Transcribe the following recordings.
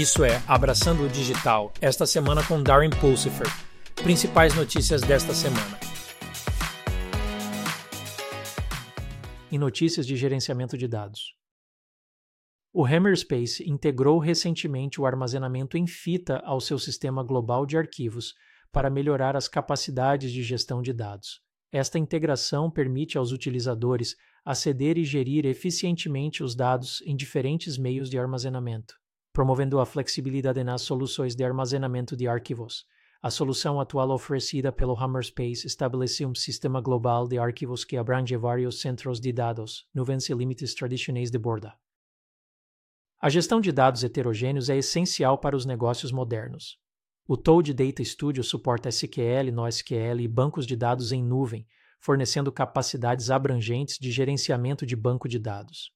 Isso é Abraçando o Digital, esta semana com Darren Pulsifer. Principais notícias desta semana. Em notícias de gerenciamento de dados. O Hammerspace integrou recentemente o armazenamento em fita ao seu sistema global de arquivos para melhorar as capacidades de gestão de dados. Esta integração permite aos utilizadores aceder e gerir eficientemente os dados em diferentes meios de armazenamento, promovendo a flexibilidade nas soluções de armazenamento de arquivos. A solução atual oferecida pelo Hammerspace estabelece um sistema global de arquivos que abrange vários centros de dados, nuvens e limites tradicionais de borda. A gestão de dados heterogêneos é essencial para os negócios modernos. O Toad Data Studio suporta SQL, NoSQL e bancos de dados em nuvem, fornecendo capacidades abrangentes de gerenciamento de banco de dados.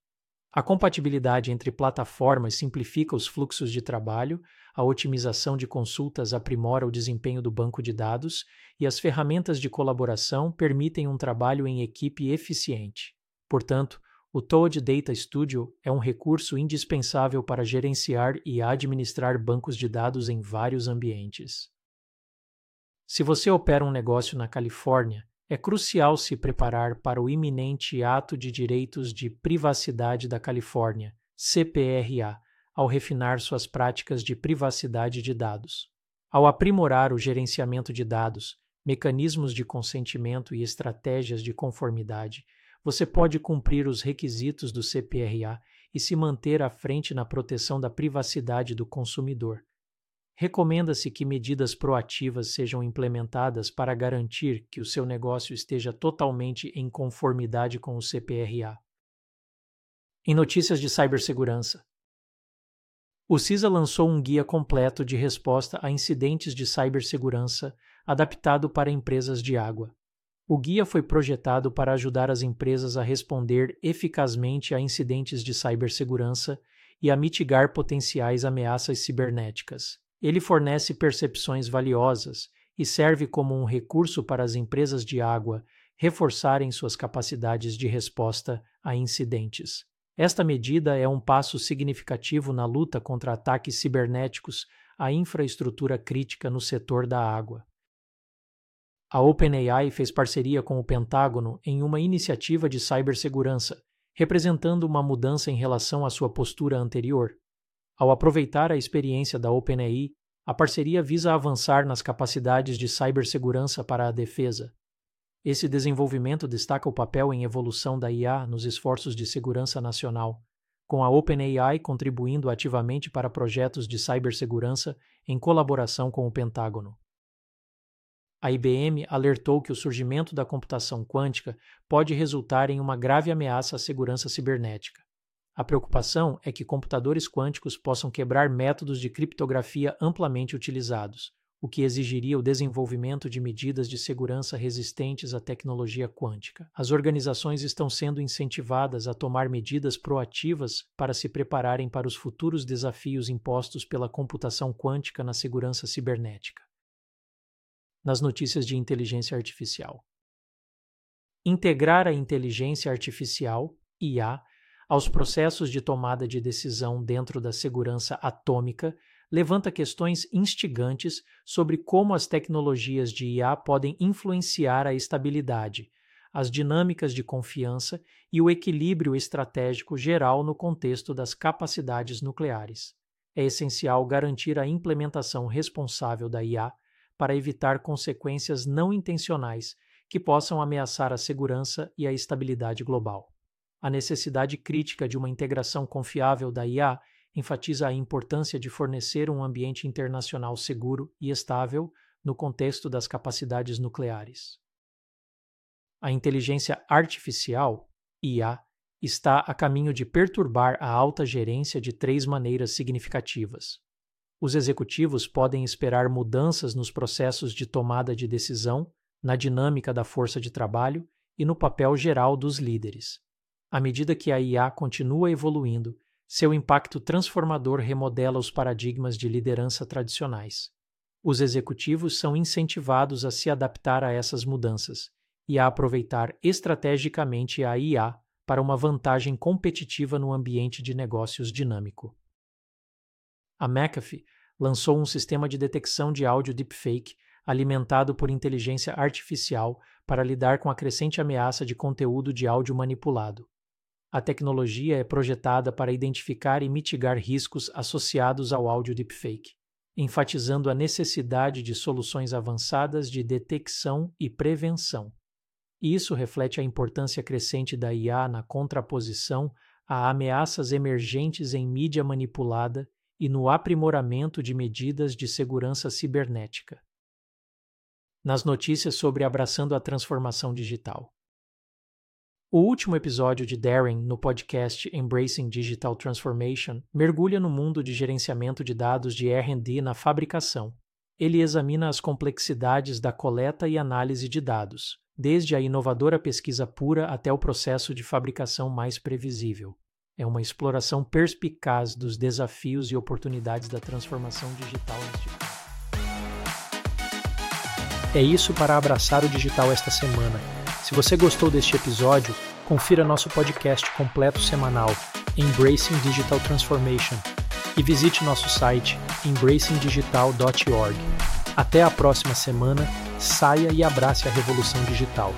A compatibilidade entre plataformas simplifica os fluxos de trabalho, a otimização de consultas aprimora o desempenho do banco de dados e as ferramentas de colaboração permitem um trabalho em equipe eficiente. Portanto, o Toad Data Studio é um recurso indispensável para gerenciar e administrar bancos de dados em vários ambientes. Se você opera um negócio na Califórnia, é crucial se preparar para o iminente Ato de Direitos de Privacidade da Califórnia, CPRA, ao refinar suas práticas de privacidade de dados. Ao aprimorar o gerenciamento de dados, mecanismos de consentimento e estratégias de conformidade, você pode cumprir os requisitos do CPRA e se manter à frente na proteção da privacidade do consumidor. Recomenda-se que medidas proativas sejam implementadas para garantir que o seu negócio esteja totalmente em conformidade com o CPRA. Em notícias de cibersegurança, o CISA lançou um guia completo de resposta a incidentes de cibersegurança adaptado para empresas de água. O guia foi projetado para ajudar as empresas a responder eficazmente a incidentes de cibersegurança e a mitigar potenciais ameaças cibernéticas. Ele fornece percepções valiosas e serve como um recurso para as empresas de água reforçarem suas capacidades de resposta a incidentes. Esta medida é um passo significativo na luta contra ataques cibernéticos à infraestrutura crítica no setor da água. A OpenAI fez parceria com o Pentágono em uma iniciativa de cibersegurança, representando uma mudança em relação à sua postura anterior. Ao aproveitar a experiência da OpenAI, a parceria visa avançar nas capacidades de cibersegurança para a defesa. Esse desenvolvimento destaca o papel em evolução da IA nos esforços de segurança nacional, com a OpenAI contribuindo ativamente para projetos de cibersegurança em colaboração com o Pentágono. A IBM alertou que o surgimento da computação quântica pode resultar em uma grave ameaça à segurança cibernética. A preocupação é que computadores quânticos possam quebrar métodos de criptografia amplamente utilizados, o que exigiria o desenvolvimento de medidas de segurança resistentes à tecnologia quântica. As organizações estão sendo incentivadas a tomar medidas proativas para se prepararem para os futuros desafios impostos pela computação quântica na segurança cibernética nas notícias de inteligência artificial. Integrar a inteligência artificial, IA, aos processos de tomada de decisão dentro da segurança atômica levanta questões instigantes sobre como as tecnologias de IA podem influenciar a estabilidade, as dinâmicas de confiança e o equilíbrio estratégico geral no contexto das capacidades nucleares. É essencial garantir a implementação responsável da IA para evitar consequências não intencionais que possam ameaçar a segurança e a estabilidade global. A necessidade crítica de uma integração confiável da IA enfatiza a importância de fornecer um ambiente internacional seguro e estável no contexto das capacidades nucleares. A inteligência artificial, IA, está a caminho de perturbar a alta gerência de três maneiras significativas os executivos podem esperar mudanças nos processos de tomada de decisão, na dinâmica da força de trabalho e no papel geral dos líderes. À medida que a IA continua evoluindo, seu impacto transformador remodela os paradigmas de liderança tradicionais. Os executivos são incentivados a se adaptar a essas mudanças e a aproveitar estrategicamente a IA para uma vantagem competitiva no ambiente de negócios dinâmico. A McAfee lançou um sistema de detecção de áudio deepfake alimentado por inteligência artificial para lidar com a crescente ameaça de conteúdo de áudio manipulado. A tecnologia é projetada para identificar e mitigar riscos associados ao áudio deepfake, enfatizando a necessidade de soluções avançadas de detecção e prevenção. Isso reflete a importância crescente da IA na contraposição a ameaças emergentes em mídia manipulada e no aprimoramento de medidas de segurança cibernética. Nas notícias sobre abraçando a transformação digital. O último episódio de Darren no podcast Embracing Digital Transformation mergulha no mundo de gerenciamento de dados de R&D na fabricação. Ele examina as complexidades da coleta e análise de dados, desde a inovadora pesquisa pura até o processo de fabricação mais previsível. É uma exploração perspicaz dos desafios e oportunidades da transformação digital. É isso para abraçar o digital esta semana. Se você gostou deste episódio, confira nosso podcast completo semanal, Embracing Digital Transformation, e visite nosso site embracingdigital.org. Até a próxima semana, saia e abrace a revolução digital.